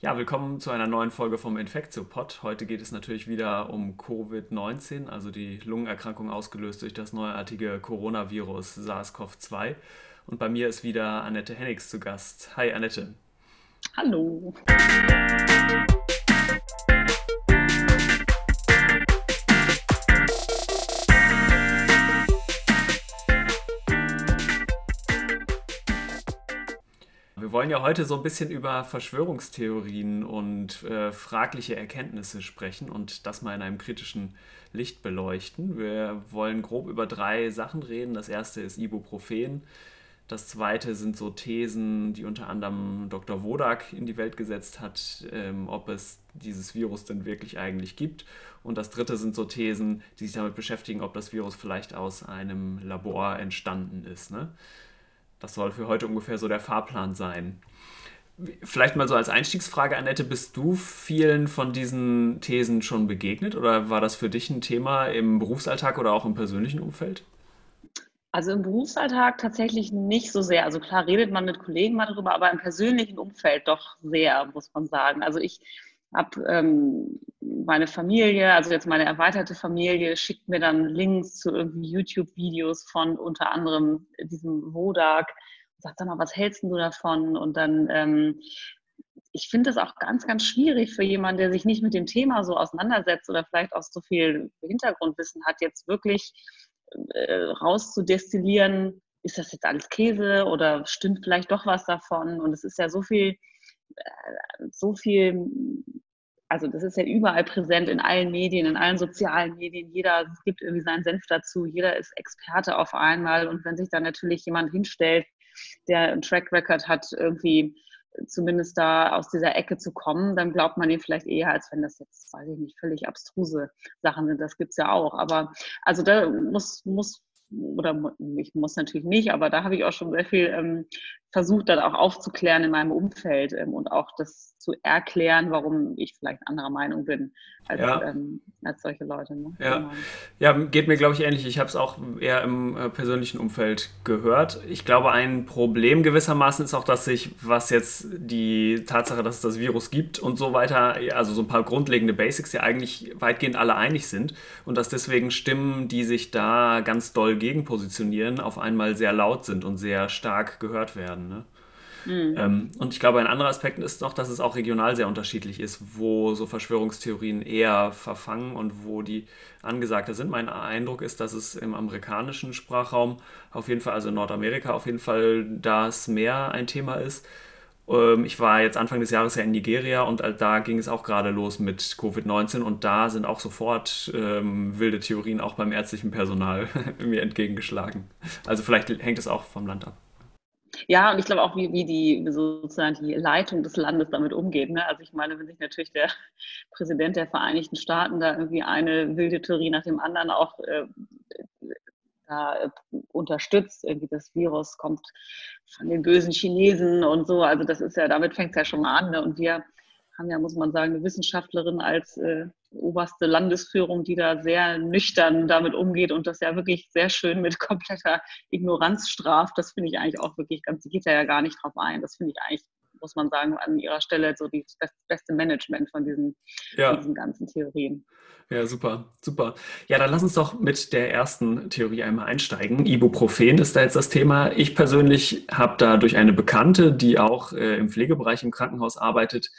Ja, willkommen zu einer neuen Folge vom Infektio-Pod. Heute geht es natürlich wieder um Covid-19, also die Lungenerkrankung ausgelöst durch das neuartige Coronavirus SARS-CoV-2. Und bei mir ist wieder Annette Hennigs zu Gast. Hi Annette. Hallo. Wir wollen ja heute so ein bisschen über Verschwörungstheorien und äh, fragliche Erkenntnisse sprechen und das mal in einem kritischen Licht beleuchten. Wir wollen grob über drei Sachen reden. Das erste ist Ibuprofen. Das zweite sind so Thesen, die unter anderem Dr. Wodak in die Welt gesetzt hat, ähm, ob es dieses Virus denn wirklich eigentlich gibt. Und das dritte sind so Thesen, die sich damit beschäftigen, ob das Virus vielleicht aus einem Labor entstanden ist. Ne? Das soll für heute ungefähr so der Fahrplan sein. Vielleicht mal so als Einstiegsfrage, Annette, bist du vielen von diesen Thesen schon begegnet oder war das für dich ein Thema im Berufsalltag oder auch im persönlichen Umfeld? Also im Berufsalltag tatsächlich nicht so sehr. Also klar redet man mit Kollegen mal darüber, aber im persönlichen Umfeld doch sehr, muss man sagen. Also ich habe ähm, meine Familie, also jetzt meine erweiterte Familie, schickt mir dann Links zu irgendwie YouTube-Videos von unter anderem diesem Wodak und sagt, sag mal, was hältst du davon? Und dann, ähm, ich finde das auch ganz, ganz schwierig für jemanden, der sich nicht mit dem Thema so auseinandersetzt oder vielleicht auch so viel Hintergrundwissen hat, jetzt wirklich äh, rauszudestillieren, ist das jetzt alles Käse oder stimmt vielleicht doch was davon? Und es ist ja so viel so viel, also das ist ja überall präsent in allen Medien, in allen sozialen Medien. Jeder gibt irgendwie seinen Senf dazu, jeder ist Experte auf einmal. Und wenn sich dann natürlich jemand hinstellt, der einen Track Record hat, irgendwie zumindest da aus dieser Ecke zu kommen, dann glaubt man ihm vielleicht eher, als wenn das jetzt, weiß ich nicht, völlig abstruse Sachen sind. Das gibt es ja auch. Aber also da muss, muss oder ich muss natürlich nicht, aber da habe ich auch schon sehr viel ähm, versucht, dann auch aufzuklären in meinem Umfeld ähm, und auch das zu erklären, warum ich vielleicht anderer Meinung bin als, ja. ähm, als solche Leute. Ne? Ja. Genau. ja, geht mir, glaube ich, ähnlich. Ich habe es auch eher im äh, persönlichen Umfeld gehört. Ich glaube, ein Problem gewissermaßen ist auch, dass sich, was jetzt die Tatsache, dass es das Virus gibt und so weiter, also so ein paar grundlegende Basics ja eigentlich weitgehend alle einig sind und dass deswegen Stimmen, die sich da ganz doll gegen positionieren, auf einmal sehr laut sind und sehr stark gehört werden werden. Ne? Mhm. Ähm, und ich glaube, ein anderer Aspekt ist noch, dass es auch regional sehr unterschiedlich ist, wo so Verschwörungstheorien eher verfangen und wo die angesagter sind. Mein Eindruck ist, dass es im amerikanischen Sprachraum auf jeden Fall, also in Nordamerika auf jeden Fall, das mehr ein Thema ist. Ähm, ich war jetzt Anfang des Jahres ja in Nigeria und da ging es auch gerade los mit Covid-19 und da sind auch sofort ähm, wilde Theorien auch beim ärztlichen Personal mir entgegengeschlagen. Also vielleicht hängt es auch vom Land ab. Ja, und ich glaube auch, wie, wie die sozusagen die Leitung des Landes damit umgeht. Ne? Also ich meine, wenn sich natürlich der Präsident der Vereinigten Staaten da irgendwie eine wilde Theorie nach dem anderen auch äh, da äh, unterstützt, irgendwie das Virus kommt von den bösen Chinesen und so. Also das ist ja, damit fängt es ja schon mal an. Ne? Und wir haben ja, muss man sagen, eine Wissenschaftlerin als äh, oberste Landesführung, die da sehr nüchtern damit umgeht und das ja wirklich sehr schön mit kompletter Ignoranz straft. Das finde ich eigentlich auch wirklich ganz, die geht ja gar nicht drauf ein. Das finde ich eigentlich, muss man sagen, an ihrer Stelle so die, das beste Management von diesen, ja. diesen ganzen Theorien. Ja, super, super. Ja, dann lass uns doch mit der ersten Theorie einmal einsteigen. Ibuprofen ist da jetzt das Thema. Ich persönlich habe da durch eine Bekannte, die auch äh, im Pflegebereich im Krankenhaus arbeitet,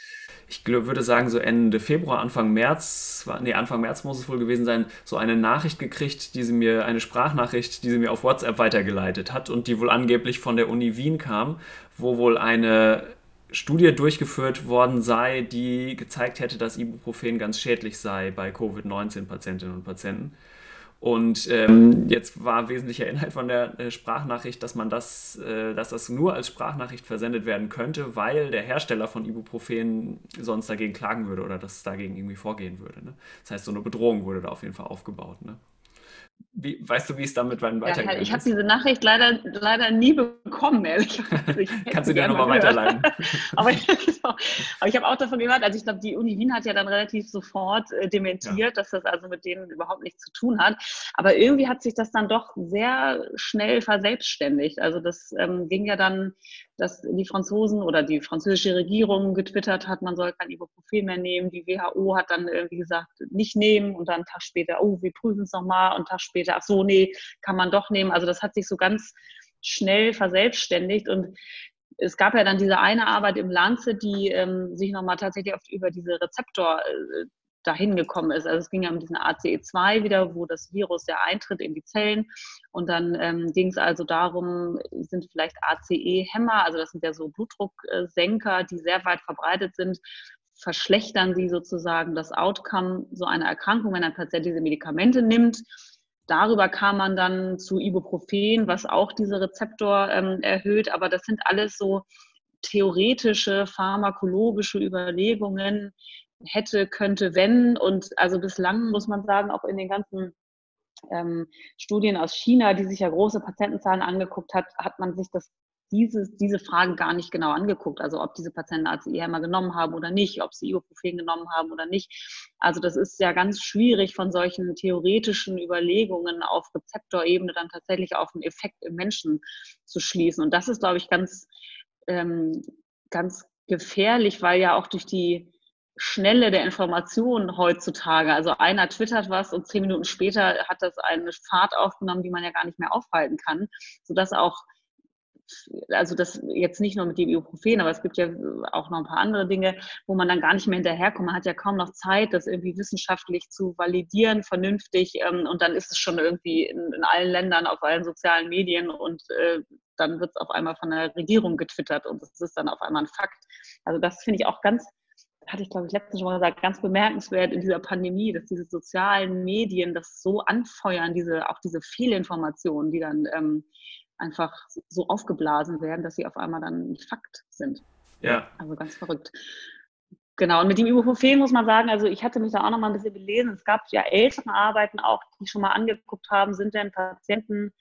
ich würde sagen, so Ende Februar, Anfang März, nee, Anfang März muss es wohl gewesen sein, so eine Nachricht gekriegt, die sie mir, eine Sprachnachricht, die sie mir auf WhatsApp weitergeleitet hat und die wohl angeblich von der Uni Wien kam, wo wohl eine Studie durchgeführt worden sei, die gezeigt hätte, dass Ibuprofen ganz schädlich sei bei Covid-19-Patientinnen und Patienten. Und ähm, jetzt war wesentlicher Inhalt von der äh, Sprachnachricht, dass man das, äh, dass das nur als Sprachnachricht versendet werden könnte, weil der Hersteller von Ibuprofen sonst dagegen klagen würde oder das dagegen irgendwie vorgehen würde. Ne? Das heißt, so eine Bedrohung wurde da auf jeden Fall aufgebaut. Ne? Wie, weißt du, wie es damit weitergeht? Ja, ich habe diese Nachricht leider, leider nie bekommen, ehrlich Kannst du dir nochmal weiterleiten? aber, genau. aber, ich habe auch davon gehört, also ich glaube, die Uni Wien hat ja dann relativ sofort äh, dementiert, ja. dass das also mit denen überhaupt nichts zu tun hat. Aber irgendwie hat sich das dann doch sehr schnell verselbstständigt. Also das ähm, ging ja dann dass die Franzosen oder die französische Regierung getwittert hat, man soll kein Ibuprofen mehr nehmen. Die WHO hat dann irgendwie gesagt, nicht nehmen und dann einen Tag später, oh, wir prüfen es nochmal und einen Tag später, ach so, nee, kann man doch nehmen. Also das hat sich so ganz schnell verselbstständigt und es gab ja dann diese eine Arbeit im Lancet, die ähm, sich nochmal tatsächlich oft über diese Rezeptor äh, dahin gekommen ist. Also es ging ja um diesen ACE2 wieder, wo das Virus ja eintritt in die Zellen. Und dann ähm, ging es also darum, sind vielleicht ACE-Hämmer, also das sind ja so Blutdrucksenker, die sehr weit verbreitet sind, verschlechtern sie sozusagen das Outcome so einer Erkrankung, wenn ein Patient diese Medikamente nimmt. Darüber kam man dann zu Ibuprofen, was auch diese Rezeptor ähm, erhöht. Aber das sind alles so theoretische, pharmakologische Überlegungen, hätte, könnte, wenn. Und also bislang muss man sagen, auch in den ganzen ähm, Studien aus China, die sich ja große Patientenzahlen angeguckt hat, hat man sich das dieses, diese Fragen gar nicht genau angeguckt. Also ob diese Patienten ACE-Hämmer genommen haben oder nicht, ob sie Ibuprofen genommen haben oder nicht. Also das ist ja ganz schwierig von solchen theoretischen Überlegungen auf Rezeptorebene dann tatsächlich auf einen Effekt im Menschen zu schließen. Und das ist, glaube ich, ganz, ähm, ganz gefährlich, weil ja auch durch die Schnelle der Informationen heutzutage. Also einer twittert was und zehn Minuten später hat das eine Fahrt aufgenommen, die man ja gar nicht mehr aufhalten kann, sodass auch also das jetzt nicht nur mit dem Ibuprofen, aber es gibt ja auch noch ein paar andere Dinge, wo man dann gar nicht mehr hinterherkommt. Man hat ja kaum noch Zeit, das irgendwie wissenschaftlich zu validieren, vernünftig. Ähm, und dann ist es schon irgendwie in, allen Ländern, auf allen sozialen Medien und äh, dann wird es auf einmal von der Regierung getwittert und es ist dann auf einmal ein Fakt. Also das finde ich auch ganz, hatte ich glaube ich letztens schon mal gesagt, ganz bemerkenswert in dieser Pandemie, dass diese sozialen Medien das so anfeuern, diese, auch diese Fehlinformationen, die dann ähm, einfach so aufgeblasen werden, dass sie auf einmal dann ein Fakt sind. Ja. Also ganz verrückt. Genau, und mit dem Ibuprofen muss man sagen, also ich hatte mich da auch noch mal ein bisschen belesen. Es gab ja ältere Arbeiten auch, die schon mal angeguckt haben, sind denn Patienten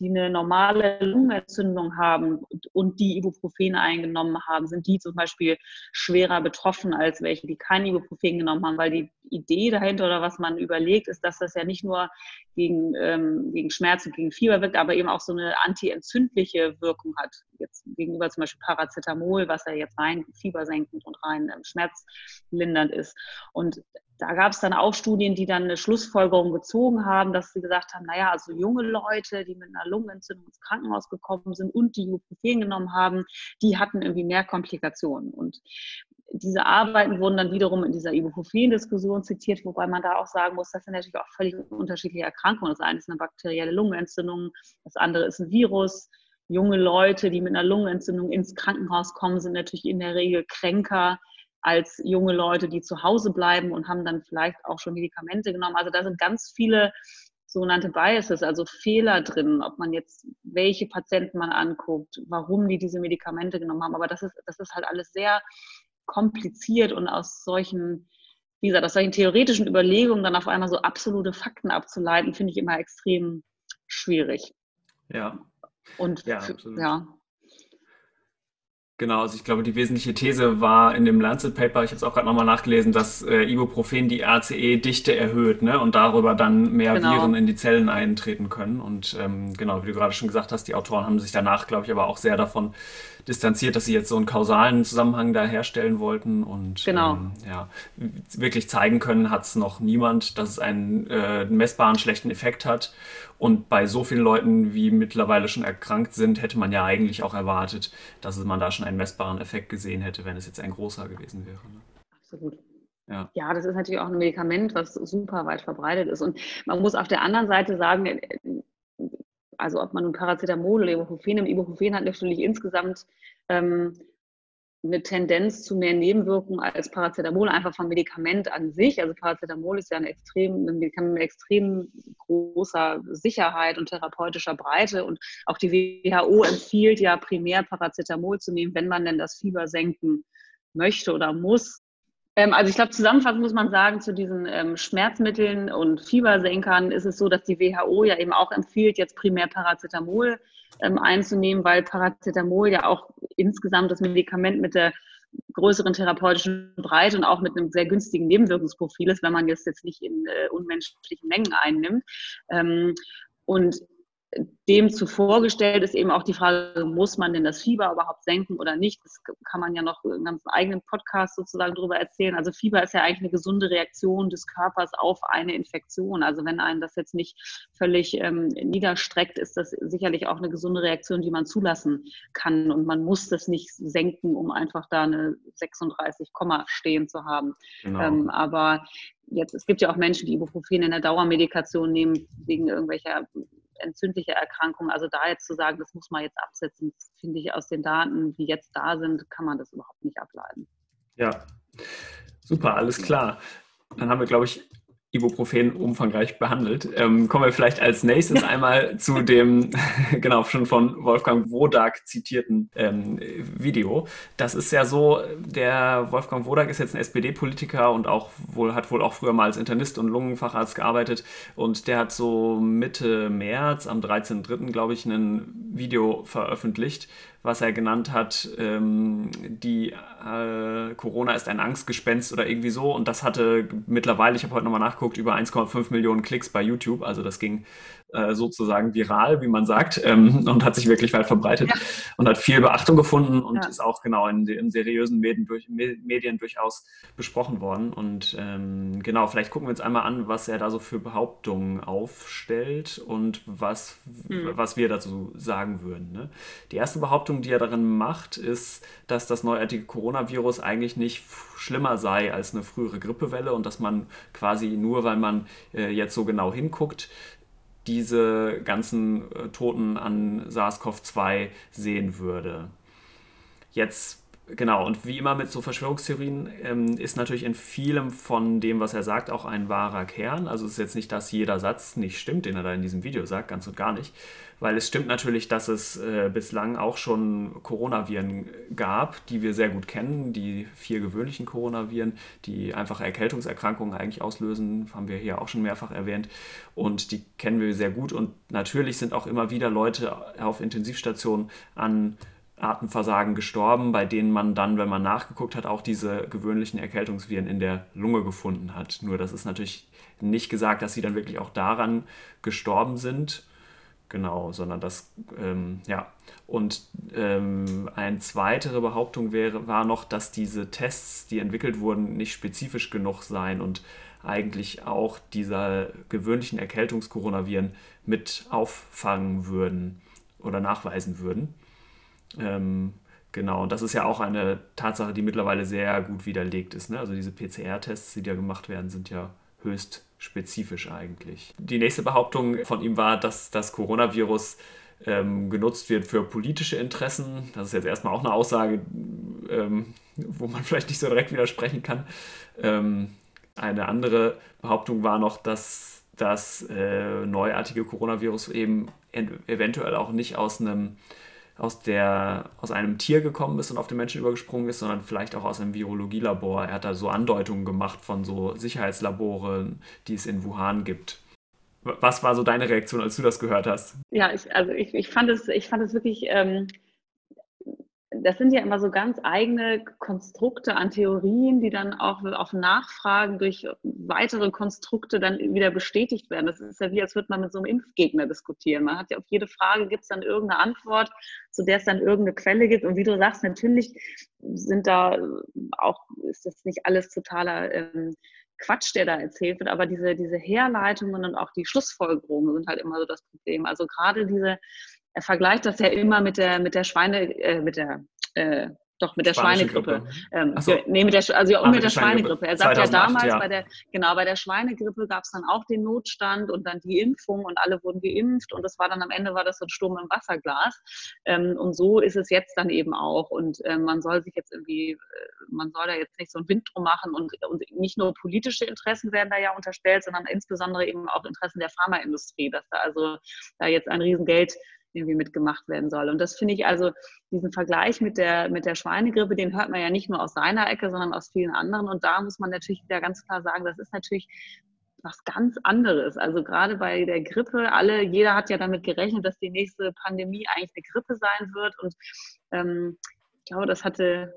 die eine normale Lungenentzündung haben und die Ibuprofen eingenommen haben, sind die zum Beispiel schwerer betroffen als welche, die kein Ibuprofen genommen haben, weil die Idee dahinter oder was man überlegt, ist, dass das ja nicht nur gegen, ähm, gegen Schmerz und gegen Fieber wirkt, aber eben auch so eine antientzündliche Wirkung hat. Jetzt gegenüber zum Beispiel Paracetamol, was ja jetzt rein fiebersenkend und rein ähm, schmerzlindernd ist. Und da gab es dann auch Studien, die dann eine Schlussfolgerung gezogen haben, dass sie gesagt haben, naja, also junge Leute, die mit einer Lungenentzündung ins Krankenhaus gekommen sind und die Ibuprofen genommen haben, die hatten irgendwie mehr Komplikationen. Und diese Arbeiten wurden dann wiederum in dieser Ibuprofen-Diskussion zitiert, wobei man da auch sagen muss, das sind natürlich auch völlig unterschiedliche Erkrankungen. Das eine ist eine bakterielle Lungenentzündung, das andere ist ein Virus. Junge Leute, die mit einer Lungenentzündung ins Krankenhaus kommen, sind natürlich in der Regel kränker als junge Leute, die zu Hause bleiben und haben dann vielleicht auch schon Medikamente genommen. Also da sind ganz viele sogenannte Biases, also Fehler drin, ob man jetzt welche Patienten man anguckt, warum die diese Medikamente genommen haben. Aber das ist, das ist halt alles sehr kompliziert und aus solchen, wie gesagt, aus solchen theoretischen Überlegungen dann auf einmal so absolute Fakten abzuleiten, finde ich immer extrem schwierig. Ja. Und ja, ja, Genau, also ich glaube, die wesentliche These war in dem Lancet Paper, ich habe es auch gerade nochmal nachgelesen, dass äh, Ibuprofen die ACE-Dichte erhöht ne, und darüber dann mehr genau. Viren in die Zellen eintreten können. Und ähm, genau, wie du gerade schon gesagt hast, die Autoren haben sich danach, glaube ich, aber auch sehr davon distanziert, dass sie jetzt so einen kausalen Zusammenhang da herstellen wollten und genau. ähm, ja, wirklich zeigen können, hat es noch niemand, dass es einen äh, messbaren schlechten Effekt hat. Und bei so vielen Leuten, wie mittlerweile schon erkrankt sind, hätte man ja eigentlich auch erwartet, dass man da schon einen messbaren Effekt gesehen hätte, wenn es jetzt ein großer gewesen wäre. Ne? Absolut. Ja. ja, das ist natürlich auch ein Medikament, was super weit verbreitet ist. Und man muss auf der anderen Seite sagen, also ob man nun Paracetamol oder Ibuprofen nimmt, Ibuprofen hat natürlich insgesamt ähm, eine Tendenz zu mehr Nebenwirkungen als Paracetamol, einfach vom Medikament an sich. Also Paracetamol ist ja ein, extrem, ein Medikament mit extrem großer Sicherheit und therapeutischer Breite. Und auch die WHO empfiehlt ja primär Paracetamol zu nehmen, wenn man denn das Fieber senken möchte oder muss. Ähm, also ich glaube, zusammenfassend muss man sagen, zu diesen ähm, Schmerzmitteln und Fiebersenkern ist es so, dass die WHO ja eben auch empfiehlt, jetzt primär Paracetamol ähm, einzunehmen, weil Paracetamol ja auch insgesamt das Medikament mit der größeren therapeutischen Breite und auch mit einem sehr günstigen Nebenwirkungsprofil ist, wenn man das jetzt nicht in äh, unmenschlichen Mengen einnimmt. Ähm, und dem zuvorgestellt ist eben auch die Frage, muss man denn das Fieber überhaupt senken oder nicht? Das kann man ja noch einen ganz eigenen Podcast sozusagen darüber erzählen. Also Fieber ist ja eigentlich eine gesunde Reaktion des Körpers auf eine Infektion. Also wenn einen das jetzt nicht völlig ähm, niederstreckt, ist das sicherlich auch eine gesunde Reaktion, die man zulassen kann. Und man muss das nicht senken, um einfach da eine 36 Komma stehen zu haben. Genau. Ähm, aber jetzt, es gibt ja auch Menschen, die Ibuprofen in der Dauermedikation nehmen wegen irgendwelcher entzündliche Erkrankungen. Also da jetzt zu sagen, das muss man jetzt absetzen, finde ich aus den Daten, die jetzt da sind, kann man das überhaupt nicht ableiten. Ja, super, alles klar. Dann haben wir, glaube ich, Ibuprofen umfangreich behandelt. Ähm, kommen wir vielleicht als nächstes einmal zu dem, genau, schon von Wolfgang Wodak zitierten ähm, Video. Das ist ja so, der Wolfgang Wodak ist jetzt ein SPD-Politiker und auch wohl, hat wohl auch früher mal als Internist und Lungenfacharzt gearbeitet und der hat so Mitte März, am 13.03. glaube ich, ein Video veröffentlicht, was er genannt hat, ähm, die äh, Corona ist ein Angstgespenst oder irgendwie so. Und das hatte mittlerweile, ich habe heute nochmal nachgeguckt, über 1,5 Millionen Klicks bei YouTube. Also das ging äh, sozusagen viral, wie man sagt, ähm, und hat sich wirklich weit verbreitet ja. und hat viel Beachtung gefunden und ja. ist auch genau in, in seriösen Medien, durch, Medien, durchaus besprochen worden. Und ähm, genau, vielleicht gucken wir uns einmal an, was er da so für Behauptungen aufstellt und was, mhm. was wir dazu sagen würden. Ne? Die erste Behauptung, die er darin macht, ist, dass das neuartige Coronavirus eigentlich nicht schlimmer sei als eine frühere Grippewelle und dass man quasi nur, weil man äh, jetzt so genau hinguckt, diese ganzen äh, Toten an SARS-CoV-2 sehen würde. Jetzt, genau, und wie immer mit so Verschwörungstheorien ähm, ist natürlich in vielem von dem, was er sagt, auch ein wahrer Kern. Also es ist jetzt nicht, dass jeder Satz nicht stimmt, den er da in diesem Video sagt, ganz und gar nicht. Weil es stimmt natürlich, dass es äh, bislang auch schon Coronaviren gab, die wir sehr gut kennen, die vier gewöhnlichen Coronaviren, die einfache Erkältungserkrankungen eigentlich auslösen, haben wir hier auch schon mehrfach erwähnt. Und die kennen wir sehr gut. Und natürlich sind auch immer wieder Leute auf Intensivstationen an Atemversagen gestorben, bei denen man dann, wenn man nachgeguckt hat, auch diese gewöhnlichen Erkältungsviren in der Lunge gefunden hat. Nur das ist natürlich nicht gesagt, dass sie dann wirklich auch daran gestorben sind. Genau, sondern das, ähm, ja. Und ähm, eine weitere Behauptung wäre, war noch, dass diese Tests, die entwickelt wurden, nicht spezifisch genug seien und eigentlich auch dieser gewöhnlichen Erkältungskoronaviren mit auffangen würden oder nachweisen würden. Ähm, genau, und das ist ja auch eine Tatsache, die mittlerweile sehr gut widerlegt ist. Ne? Also diese PCR-Tests, die da gemacht werden, sind ja höchst spezifisch eigentlich. Die nächste Behauptung von ihm war, dass das Coronavirus ähm, genutzt wird für politische Interessen. Das ist jetzt erstmal auch eine Aussage, ähm, wo man vielleicht nicht so direkt widersprechen kann. Ähm, eine andere Behauptung war noch, dass das äh, neuartige Coronavirus eben eventuell auch nicht aus einem aus, der, aus einem Tier gekommen ist und auf den Menschen übergesprungen ist, sondern vielleicht auch aus einem Virologielabor. Er hat da so Andeutungen gemacht von so Sicherheitslaboren, die es in Wuhan gibt. Was war so deine Reaktion, als du das gehört hast? Ja, ich, also ich, ich, fand, es, ich fand es wirklich ähm, das sind ja immer so ganz eigene Konstrukte an Theorien, die dann auch auf Nachfragen durch weitere Konstrukte dann wieder bestätigt werden. Das ist ja wie, als würde man mit so einem Impfgegner diskutieren. Man hat ja auf jede Frage gibt es dann irgendeine Antwort, zu der es dann irgendeine Quelle gibt. Und wie du sagst, natürlich sind da auch, ist das nicht alles totaler ähm, Quatsch, der da erzählt wird, aber diese, diese Herleitungen und auch die Schlussfolgerungen sind halt immer so das Problem. Also gerade diese, er vergleicht das ja immer mit der, mit der Schweine, äh, mit der, äh, doch mit der Schweinegrippe. Ähm, so. Nee, mit der, also ja, ah, mit, der, Schweinegrippe. Er sagt 2008, ja damals ja. bei der, genau, bei der Schweinegrippe gab es dann auch den Notstand und dann die Impfung und alle wurden geimpft und das war dann am Ende war das so ein Sturm im Wasserglas. Ähm, und so ist es jetzt dann eben auch. Und ähm, man soll sich jetzt irgendwie, äh, man soll da jetzt nicht so einen Wind drum machen und, und nicht nur politische Interessen werden da ja unterstellt, sondern insbesondere eben auch Interessen der Pharmaindustrie, dass da also da jetzt ein Riesengeld irgendwie mitgemacht werden soll. Und das finde ich also, diesen Vergleich mit der, mit der Schweinegrippe, den hört man ja nicht nur aus seiner Ecke, sondern aus vielen anderen. Und da muss man natürlich wieder ganz klar sagen, das ist natürlich was ganz anderes. Also gerade bei der Grippe, alle, jeder hat ja damit gerechnet, dass die nächste Pandemie eigentlich eine Grippe sein wird. Und ähm, ich glaube, das hatte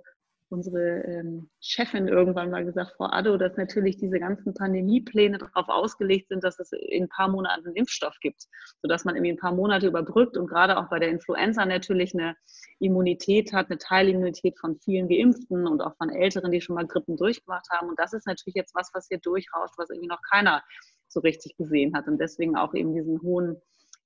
unsere ähm, Chefin irgendwann mal gesagt, Frau Addo, dass natürlich diese ganzen Pandemiepläne darauf ausgelegt sind, dass es in ein paar Monaten einen Impfstoff gibt, sodass man irgendwie ein paar Monate überbrückt und gerade auch bei der Influenza natürlich eine Immunität hat, eine Teilimmunität von vielen Geimpften und auch von Älteren, die schon mal Grippen durchgemacht haben. Und das ist natürlich jetzt was, was hier durchrauscht, was irgendwie noch keiner so richtig gesehen hat und deswegen auch eben diesen hohen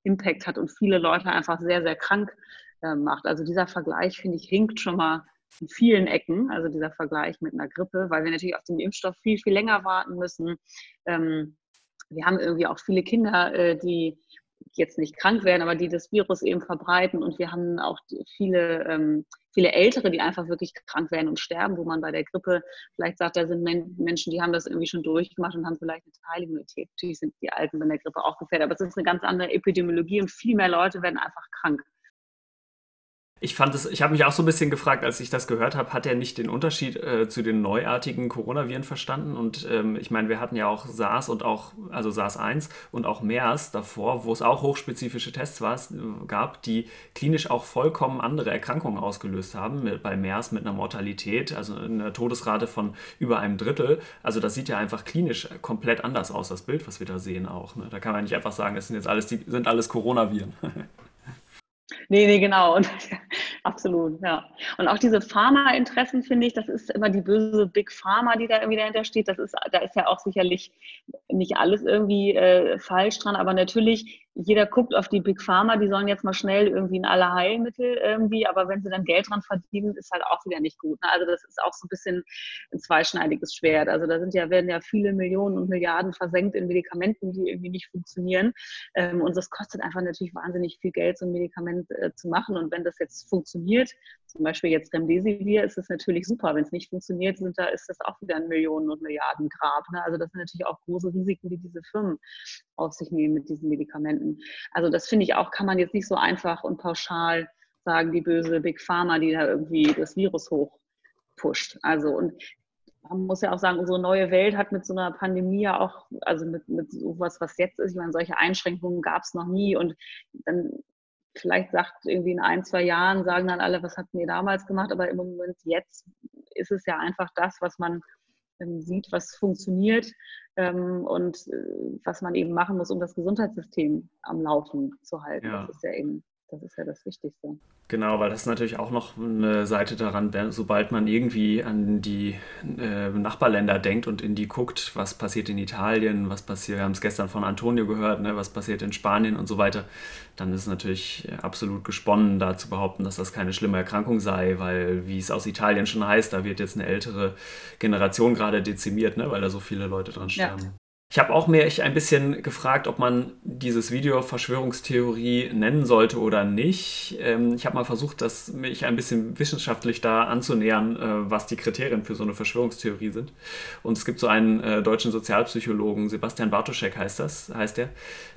Impact hat und viele Leute einfach sehr, sehr krank äh, macht. Also dieser Vergleich, finde ich, hinkt schon mal in vielen Ecken, also dieser Vergleich mit einer Grippe, weil wir natürlich auf den Impfstoff viel, viel länger warten müssen. Ähm, wir haben irgendwie auch viele Kinder, äh, die jetzt nicht krank werden, aber die das Virus eben verbreiten. Und wir haben auch viele, ähm, viele Ältere, die einfach wirklich krank werden und sterben, wo man bei der Grippe vielleicht sagt, da sind Menschen, die haben das irgendwie schon durchgemacht und haben vielleicht eine Teilimmunität. Natürlich sind die Alten bei der Grippe auch gefährdet, aber es ist eine ganz andere Epidemiologie und viel mehr Leute werden einfach krank. Ich fand es, ich habe mich auch so ein bisschen gefragt, als ich das gehört habe, hat er nicht den Unterschied äh, zu den neuartigen Coronaviren verstanden? Und ähm, ich meine, wir hatten ja auch SARS und auch, also SARS-1 und auch MERS davor, wo es auch hochspezifische Tests war, gab, die klinisch auch vollkommen andere Erkrankungen ausgelöst haben. Mit, bei MERS mit einer Mortalität, also einer Todesrate von über einem Drittel. Also das sieht ja einfach klinisch komplett anders aus, das Bild, was wir da sehen auch. Ne? Da kann man nicht einfach sagen, es sind jetzt alles, die, sind alles Coronaviren. Nee, nee, genau. Und, absolut, ja. Und auch diese Pharma-Interessen, finde ich, das ist immer die böse Big Pharma, die da irgendwie dahinter steht. Das ist, da ist ja auch sicherlich nicht alles irgendwie äh, falsch dran, aber natürlich jeder guckt auf die Big Pharma, die sollen jetzt mal schnell irgendwie in alle Heilmittel irgendwie, aber wenn sie dann Geld dran verdienen, ist halt auch wieder nicht gut. Ne? Also das ist auch so ein bisschen ein zweischneidiges Schwert. Also da sind ja, werden ja viele Millionen und Milliarden versenkt in Medikamenten, die irgendwie nicht funktionieren. Ähm, und das kostet einfach natürlich wahnsinnig viel Geld, so ein Medikament äh, zu machen. Und wenn das jetzt funktioniert, zum Beispiel jetzt Remdesivir, ist es natürlich super. Wenn es nicht funktioniert, sind da, ist das auch wieder ein Millionen und Milliarden Grab. Ne? Also das sind natürlich auch große Risiken, die diese Firmen auf sich nehmen mit diesen Medikamenten. Also das finde ich auch, kann man jetzt nicht so einfach und pauschal sagen, die böse Big Pharma, die da irgendwie das Virus hochpusht. Also und man muss ja auch sagen, unsere neue Welt hat mit so einer Pandemie ja auch, also mit, mit sowas, was jetzt ist, ich meine, solche Einschränkungen gab es noch nie. Und dann vielleicht sagt irgendwie in ein, zwei Jahren, sagen dann alle, was hatten ihr damals gemacht, aber im Moment jetzt ist es ja einfach das, was man sieht, was funktioniert ähm, und äh, was man eben machen muss, um das Gesundheitssystem am Laufen zu halten. Ja. Das ist ja eben das ist ja das Wichtigste. Genau, weil das ist natürlich auch noch eine Seite daran, sobald man irgendwie an die äh, Nachbarländer denkt und in die guckt, was passiert in Italien, was passiert, wir haben es gestern von Antonio gehört, ne, was passiert in Spanien und so weiter, dann ist es natürlich absolut gesponnen, da zu behaupten, dass das keine schlimme Erkrankung sei, weil, wie es aus Italien schon heißt, da wird jetzt eine ältere Generation gerade dezimiert, ne, weil da so viele Leute dran sterben. Ja. Ich habe auch mich ein bisschen gefragt, ob man dieses Video Verschwörungstheorie nennen sollte oder nicht. Ähm, ich habe mal versucht, das, mich ein bisschen wissenschaftlich da anzunähern, äh, was die Kriterien für so eine Verschwörungstheorie sind. Und es gibt so einen äh, deutschen Sozialpsychologen, Sebastian Bartoschek heißt das, heißt der,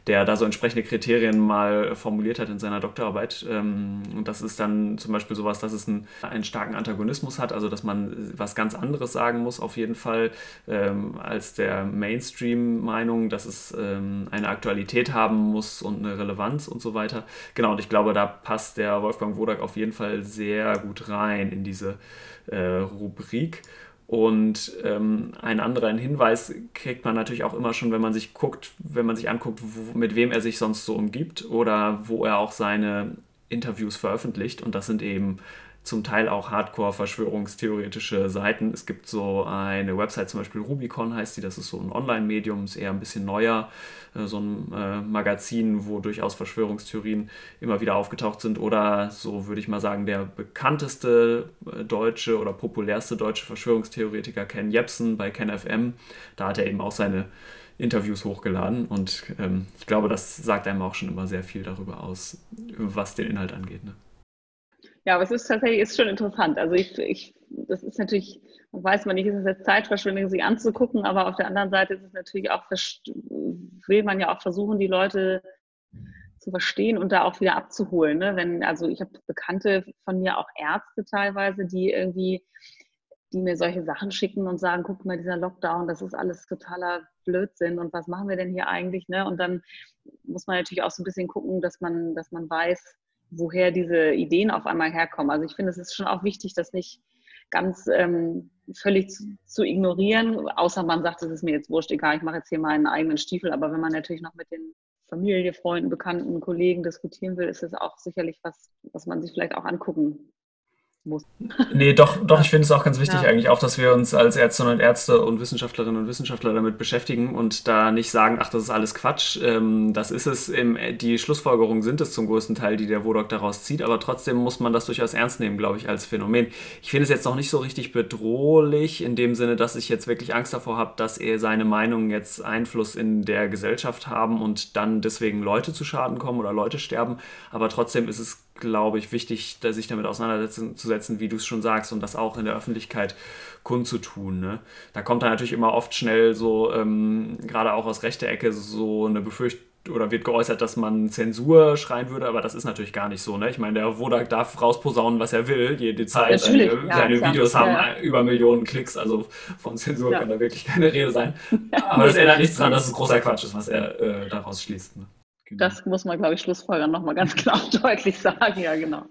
der da so entsprechende Kriterien mal formuliert hat in seiner Doktorarbeit. Ähm, und das ist dann zum Beispiel sowas, dass es einen, einen starken Antagonismus hat, also dass man was ganz anderes sagen muss, auf jeden Fall, ähm, als der Mainstream Meinung, dass es ähm, eine Aktualität haben muss und eine Relevanz und so weiter. Genau, und ich glaube, da passt der Wolfgang Wodak auf jeden Fall sehr gut rein in diese äh, Rubrik. Und ähm, ein anderer Hinweis kriegt man natürlich auch immer schon, wenn man sich guckt, wenn man sich anguckt, wo, mit wem er sich sonst so umgibt oder wo er auch seine Interviews veröffentlicht. Und das sind eben zum Teil auch Hardcore-verschwörungstheoretische Seiten. Es gibt so eine Website, zum Beispiel Rubicon heißt die, das ist so ein Online-Medium, ist eher ein bisschen neuer, äh, so ein äh, Magazin, wo durchaus Verschwörungstheorien immer wieder aufgetaucht sind. Oder so würde ich mal sagen, der bekannteste äh, deutsche oder populärste deutsche Verschwörungstheoretiker Ken Jebsen bei KenFM. Da hat er eben auch seine Interviews hochgeladen und ähm, ich glaube, das sagt einem auch schon immer sehr viel darüber aus, was den Inhalt angeht. Ne? Ja, aber es ist tatsächlich ist schon interessant. Also ich, ich, das ist natürlich, weiß man nicht, ist es jetzt Zeitverschwendung, sich anzugucken, aber auf der anderen Seite ist es natürlich auch, will man ja auch versuchen, die Leute zu verstehen und da auch wieder abzuholen. Ne? Wenn, also ich habe Bekannte von mir, auch Ärzte teilweise, die irgendwie, die mir solche Sachen schicken und sagen, guck mal, dieser Lockdown, das ist alles totaler Blödsinn und was machen wir denn hier eigentlich? Ne? Und dann muss man natürlich auch so ein bisschen gucken, dass man, dass man weiß, woher diese Ideen auf einmal herkommen. Also ich finde, es ist schon auch wichtig, das nicht ganz ähm, völlig zu, zu, ignorieren, außer man sagt, es ist mir jetzt wurscht, egal, ich mache jetzt hier meinen eigenen Stiefel. Aber wenn man natürlich noch mit den Familie, Freunden, Bekannten, Kollegen diskutieren will, ist es auch sicherlich was, was man sich vielleicht auch angucken muss. Nee, doch, doch, ich finde es auch ganz wichtig ja. eigentlich auch, dass wir uns als Ärztinnen und Ärzte und Wissenschaftlerinnen und Wissenschaftler damit beschäftigen und da nicht sagen, ach, das ist alles Quatsch. Ähm, das ist es, im, die Schlussfolgerungen sind es zum größten Teil, die der Wodok daraus zieht, aber trotzdem muss man das durchaus ernst nehmen, glaube ich, als Phänomen. Ich finde es jetzt noch nicht so richtig bedrohlich, in dem Sinne, dass ich jetzt wirklich Angst davor habe, dass er seine Meinungen jetzt Einfluss in der Gesellschaft haben und dann deswegen Leute zu Schaden kommen oder Leute sterben, aber trotzdem ist es glaube ich, wichtig, sich damit auseinanderzusetzen, wie du es schon sagst, und das auch in der Öffentlichkeit kundzutun. Ne? Da kommt dann natürlich immer oft schnell so, ähm, gerade auch aus rechter Ecke, so eine Befürchtung, oder wird geäußert, dass man Zensur schreien würde, aber das ist natürlich gar nicht so. Ne? Ich meine, der Wodak darf rausposaunen, was er will, jede Zeit. Seine, ja, seine Videos klar. haben ja. über Millionen Klicks, also von Zensur ja. kann da wirklich keine Rede sein. Aber das ändert nichts daran, dass es großer Quatsch ist, was er äh, daraus schließt. Ne? Genau. Das muss man, glaube ich, Schlussfolgern nochmal ganz klar und deutlich sagen. Ja, genau.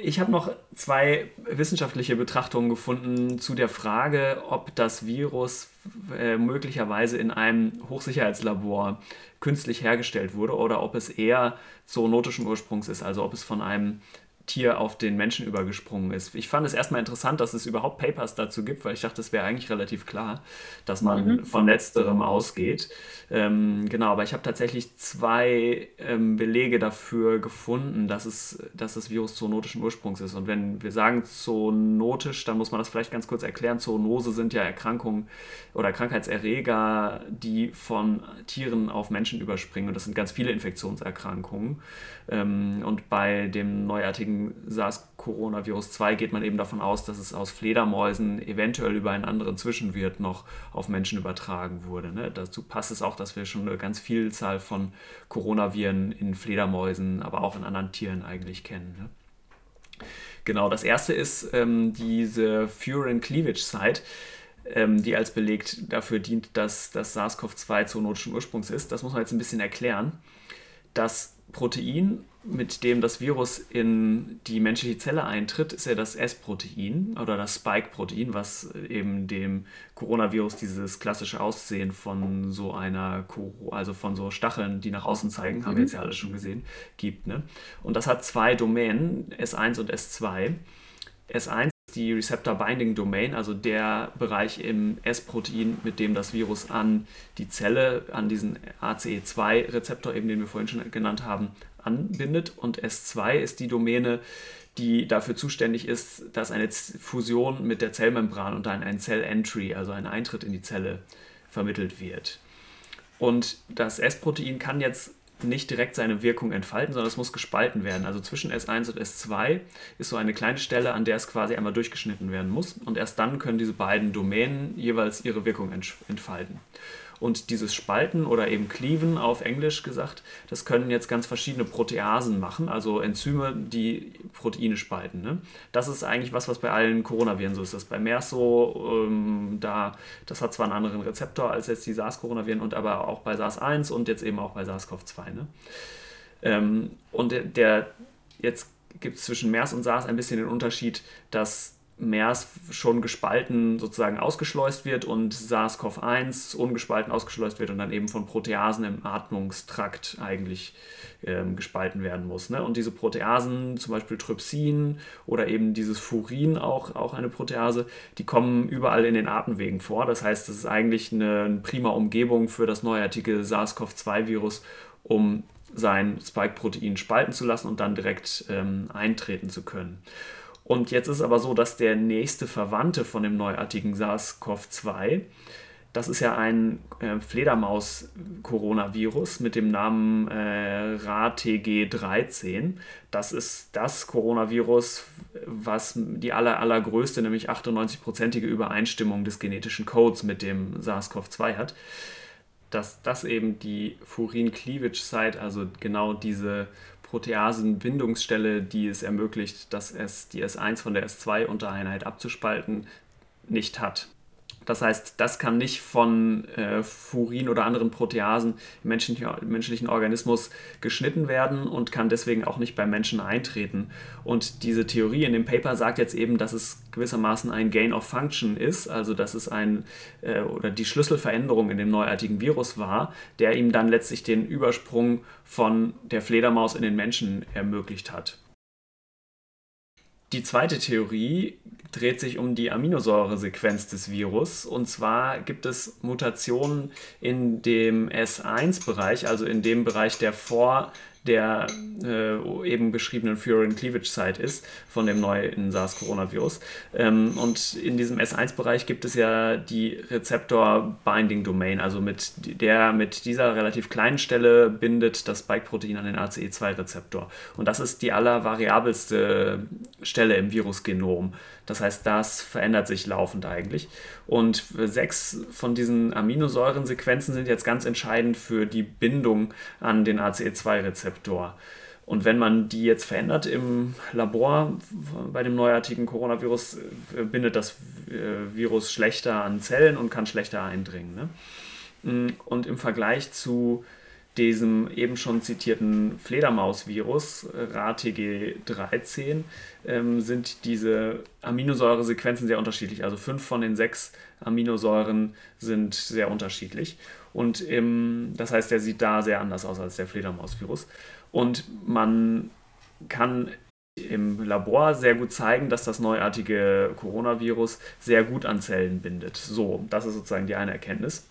Ich habe noch zwei wissenschaftliche Betrachtungen gefunden zu der Frage, ob das Virus äh, möglicherweise in einem Hochsicherheitslabor künstlich hergestellt wurde oder ob es eher zoonotischen Ursprungs ist, also ob es von einem Tier auf den Menschen übergesprungen ist. Ich fand es erstmal interessant, dass es überhaupt Papers dazu gibt, weil ich dachte, es wäre eigentlich relativ klar, dass man mhm. von letzterem ausgeht. Ähm, genau, aber ich habe tatsächlich zwei ähm, Belege dafür gefunden, dass, es, dass das Virus zoonotischen Ursprungs ist. Und wenn wir sagen zoonotisch, dann muss man das vielleicht ganz kurz erklären. Zoonose sind ja Erkrankungen oder Krankheitserreger, die von Tieren auf Menschen überspringen. Und das sind ganz viele Infektionserkrankungen. Ähm, und bei dem neuartigen SARS-Coronavirus 2 geht man eben davon aus, dass es aus Fledermäusen eventuell über einen anderen Zwischenwirt noch auf Menschen übertragen wurde. Ne? Dazu passt es auch, dass wir schon eine ganz Vielzahl von Coronaviren in Fledermäusen, aber auch in anderen Tieren eigentlich kennen. Ne? Genau, das erste ist ähm, diese Furin Cleavage Site ähm, die als Beleg dafür dient, dass das SARS-CoV-2 zoonotischen Ursprungs ist. Das muss man jetzt ein bisschen erklären. Das Protein, mit dem das Virus in die menschliche Zelle eintritt, ist ja das S-Protein oder das Spike-Protein, was eben dem Coronavirus dieses klassische Aussehen von so einer, also von so Stacheln, die nach außen zeigen, haben wir jetzt ja alle schon gesehen, gibt. Ne? Und das hat zwei Domänen, S1 und S2. S1 die Receptor Binding Domain, also der Bereich im S-Protein, mit dem das Virus an die Zelle, an diesen ACE2-Rezeptor, eben den wir vorhin schon genannt haben, anbindet. Und S2 ist die Domäne, die dafür zuständig ist, dass eine Fusion mit der Zellmembran und dann ein Cell-Entry, also ein Eintritt in die Zelle, vermittelt wird. Und das S-Protein kann jetzt nicht direkt seine Wirkung entfalten, sondern es muss gespalten werden. Also zwischen S1 und S2 ist so eine kleine Stelle, an der es quasi einmal durchgeschnitten werden muss. Und erst dann können diese beiden Domänen jeweils ihre Wirkung entfalten. Und dieses Spalten oder eben Cleaven auf Englisch gesagt, das können jetzt ganz verschiedene Proteasen machen, also Enzyme, die Proteine spalten. Ne? Das ist eigentlich was, was bei allen Coronaviren so ist. Das ist bei MERS so, ähm, da, das hat zwar einen anderen Rezeptor als jetzt die SARS-Coronaviren, und aber auch bei SARS-1 und jetzt eben auch bei SARS-CoV-2. Ne? Ähm, und der, der jetzt gibt es zwischen MERS und SARS ein bisschen den Unterschied, dass MERS schon gespalten sozusagen ausgeschleust wird und SARS-CoV-1 ungespalten ausgeschleust wird und dann eben von Proteasen im Atmungstrakt eigentlich ähm, gespalten werden muss. Ne? Und diese Proteasen, zum Beispiel Trypsin oder eben dieses Furin, auch, auch eine Protease, die kommen überall in den Atemwegen vor. Das heißt, das ist eigentlich eine, eine prima Umgebung für das neuartige SARS-CoV-2-Virus, um sein Spike-Protein spalten zu lassen und dann direkt ähm, eintreten zu können. Und jetzt ist aber so, dass der nächste Verwandte von dem neuartigen SARS-CoV-2, das ist ja ein äh, Fledermaus-Coronavirus mit dem Namen äh, RATG13. Das ist das Coronavirus, was die aller, allergrößte, nämlich 98-prozentige Übereinstimmung des genetischen Codes mit dem SARS-CoV-2 hat. Dass das eben die Furin-Cleavage-Site, also genau diese Proteasenbindungsstelle, die es ermöglicht, dass es die S1 von der S2-Untereinheit abzuspalten, nicht hat. Das heißt, das kann nicht von äh, Furin oder anderen Proteasen im menschlichen, menschlichen Organismus geschnitten werden und kann deswegen auch nicht beim Menschen eintreten. Und diese Theorie in dem Paper sagt jetzt eben, dass es gewissermaßen ein Gain of Function ist, also dass es ein äh, oder die Schlüsselveränderung in dem neuartigen Virus war, der ihm dann letztlich den Übersprung von der Fledermaus in den Menschen ermöglicht hat. Die zweite Theorie dreht sich um die Aminosäuresequenz des Virus. Und zwar gibt es Mutationen in dem S1-Bereich, also in dem Bereich, der vor der äh, eben beschriebenen Furin Cleavage Site ist von dem neuen SARS-Coronavirus. Ähm, und in diesem S1-Bereich gibt es ja die Rezeptor Binding Domain, also mit der mit dieser relativ kleinen Stelle bindet das Spike-Protein an den ACE2-Rezeptor. Und das ist die allervariabelste Stelle im Virusgenom. Das heißt, das verändert sich laufend eigentlich. Und sechs von diesen Aminosäurensequenzen sind jetzt ganz entscheidend für die Bindung an den ACE2-Rezeptor. Und wenn man die jetzt verändert im Labor bei dem neuartigen Coronavirus, äh, bindet das äh, Virus schlechter an Zellen und kann schlechter eindringen. Ne? Und im Vergleich zu diesem eben schon zitierten Fledermausvirus, äh, RATG13, ähm, sind diese Aminosäuresequenzen sehr unterschiedlich. Also fünf von den sechs Aminosäuren sind sehr unterschiedlich. Und im, das heißt, der sieht da sehr anders aus als der Fledermausvirus. Und man kann im Labor sehr gut zeigen, dass das neuartige Coronavirus sehr gut an Zellen bindet. So, das ist sozusagen die eine Erkenntnis.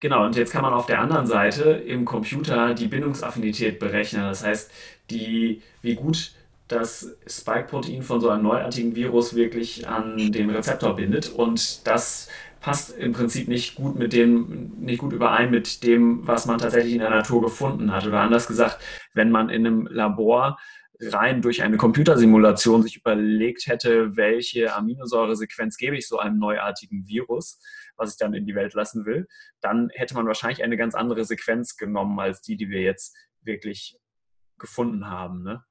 Genau, und jetzt kann man auf der anderen Seite im Computer die Bindungsaffinität berechnen. Das heißt, die, wie gut das Spike-Protein von so einem neuartigen Virus wirklich an den Rezeptor bindet. Und das passt im Prinzip nicht gut mit dem, nicht gut überein mit dem, was man tatsächlich in der Natur gefunden hat. Oder anders gesagt, wenn man in einem Labor rein durch eine Computersimulation sich überlegt hätte, welche Aminosäuresequenz gebe ich so einem neuartigen Virus, was ich dann in die Welt lassen will, dann hätte man wahrscheinlich eine ganz andere Sequenz genommen als die, die wir jetzt wirklich gefunden haben. Ne?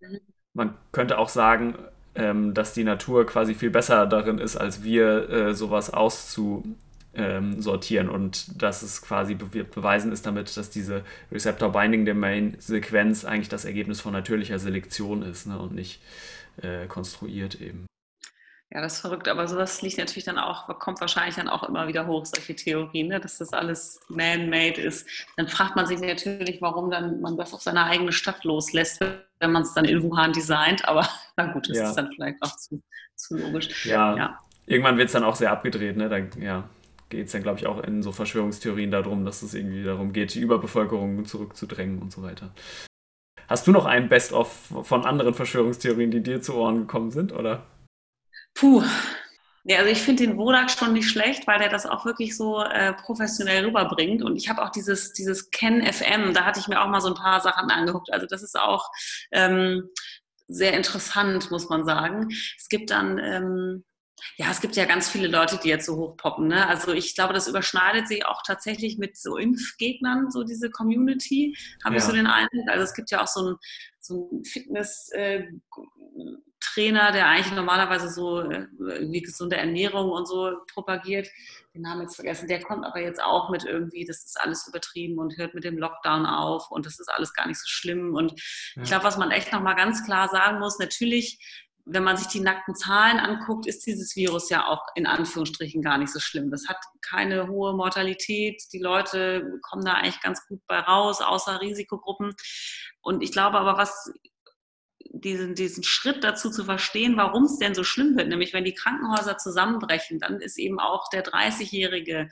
Mhm. Man könnte auch sagen, ähm, dass die Natur quasi viel besser darin ist, als wir äh, sowas auszusortieren und dass es quasi be beweisen ist damit, dass diese Receptor Binding Domain Sequenz eigentlich das Ergebnis von natürlicher Selektion ist ne, und nicht äh, konstruiert eben. Ja, das ist verrückt, aber sowas liegt natürlich dann auch, kommt wahrscheinlich dann auch immer wieder hoch, solche Theorien, ne? dass das alles man-made ist. Dann fragt man sich natürlich, warum dann man das auf seine eigene Stadt loslässt, wenn man es dann in Wuhan designt, aber na gut, das ja. ist dann vielleicht auch zu, zu logisch. Ja, ja. irgendwann wird es dann auch sehr abgedreht, ne? Dann, ja, geht es dann, glaube ich, auch in so Verschwörungstheorien darum, dass es irgendwie darum geht, die Überbevölkerung zurückzudrängen und so weiter. Hast du noch ein Best-of von anderen Verschwörungstheorien, die dir zu Ohren gekommen sind, oder? Puh. Ja, also ich finde den Wodak schon nicht schlecht, weil der das auch wirklich so äh, professionell rüberbringt. Und ich habe auch dieses, dieses Ken FM, da hatte ich mir auch mal so ein paar Sachen angeguckt. Also das ist auch ähm, sehr interessant, muss man sagen. Es gibt dann, ähm, ja, es gibt ja ganz viele Leute, die jetzt so hochpoppen. Ne? Also ich glaube, das überschneidet sich auch tatsächlich mit so Impfgegnern, so diese Community, habe ja. ich so den Eindruck. Also es gibt ja auch so ein, so ein Fitness- äh, Trainer, der eigentlich normalerweise so äh, wie gesunde Ernährung und so propagiert, den Namen jetzt vergessen, der kommt aber jetzt auch mit irgendwie, das ist alles übertrieben und hört mit dem Lockdown auf und das ist alles gar nicht so schlimm. Und ja. ich glaube, was man echt nochmal ganz klar sagen muss, natürlich, wenn man sich die nackten Zahlen anguckt, ist dieses Virus ja auch in Anführungsstrichen gar nicht so schlimm. Das hat keine hohe Mortalität. Die Leute kommen da eigentlich ganz gut bei raus, außer Risikogruppen. Und ich glaube aber, was diesen, diesen Schritt dazu zu verstehen, warum es denn so schlimm wird. Nämlich, wenn die Krankenhäuser zusammenbrechen, dann ist eben auch der 30-Jährige,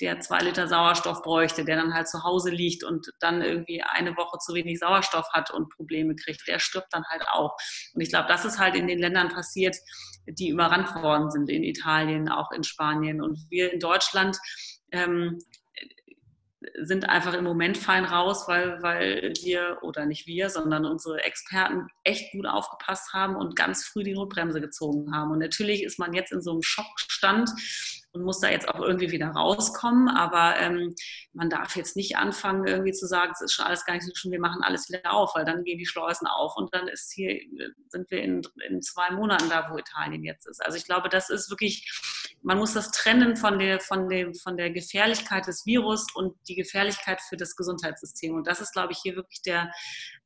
der zwei Liter Sauerstoff bräuchte, der dann halt zu Hause liegt und dann irgendwie eine Woche zu wenig Sauerstoff hat und Probleme kriegt, der stirbt dann halt auch. Und ich glaube, das ist halt in den Ländern passiert, die überrannt worden sind, in Italien, auch in Spanien. Und wir in Deutschland ähm, sind einfach im Moment fein raus, weil, weil wir, oder nicht wir, sondern unsere Experten echt gut aufgepasst haben und ganz früh die Notbremse gezogen haben. Und natürlich ist man jetzt in so einem Schockstand und muss da jetzt auch irgendwie wieder rauskommen. Aber ähm, man darf jetzt nicht anfangen, irgendwie zu sagen, es ist schon alles gar nicht so schlimm, wir machen alles wieder auf, weil dann gehen die Schleusen auf und dann ist hier, sind wir in, in zwei Monaten da, wo Italien jetzt ist. Also ich glaube, das ist wirklich man muss das trennen von der, von, dem, von der Gefährlichkeit des Virus und die Gefährlichkeit für das Gesundheitssystem. Und das ist, glaube ich, hier wirklich der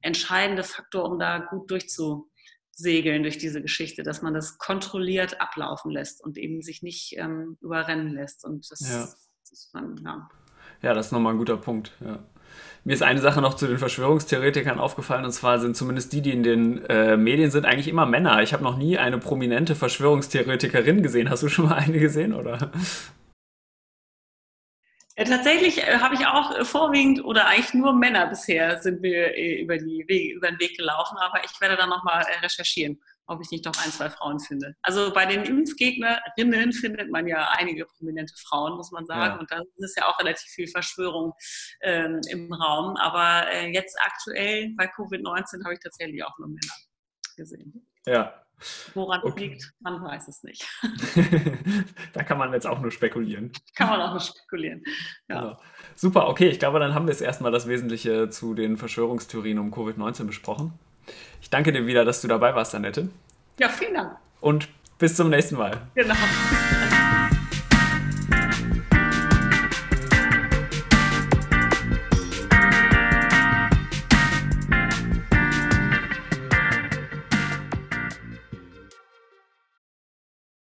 entscheidende Faktor, um da gut durchzusegeln durch diese Geschichte, dass man das kontrolliert ablaufen lässt und eben sich nicht ähm, überrennen lässt. Und das, ja. das ist dann, ja. Ja, das ist nochmal ein guter Punkt. Ja. Mir ist eine Sache noch zu den Verschwörungstheoretikern aufgefallen, und zwar sind zumindest die, die in den äh, Medien sind, eigentlich immer Männer. Ich habe noch nie eine prominente Verschwörungstheoretikerin gesehen. Hast du schon mal eine gesehen, oder? Ja, tatsächlich äh, habe ich auch äh, vorwiegend oder eigentlich nur Männer bisher sind mir äh, über, die Wege, über den Weg gelaufen, aber ich werde da nochmal recherchieren ob ich nicht noch ein, zwei Frauen finde. Also bei den Impfgegnerinnen findet man ja einige prominente Frauen, muss man sagen. Ja. Und da ist ja auch relativ viel Verschwörung ähm, im Raum. Aber äh, jetzt aktuell bei Covid-19 habe ich tatsächlich auch nur Männer gesehen. Ja. Woran es okay. liegt, man weiß es nicht. da kann man jetzt auch nur spekulieren. Kann man auch nur spekulieren. Ja. Genau. Super, okay, ich glaube, dann haben wir jetzt erstmal das Wesentliche zu den Verschwörungstheorien um Covid-19 besprochen. Ich danke dir wieder, dass du dabei warst, Annette. Ja, vielen Dank. Und bis zum nächsten Mal. Genau.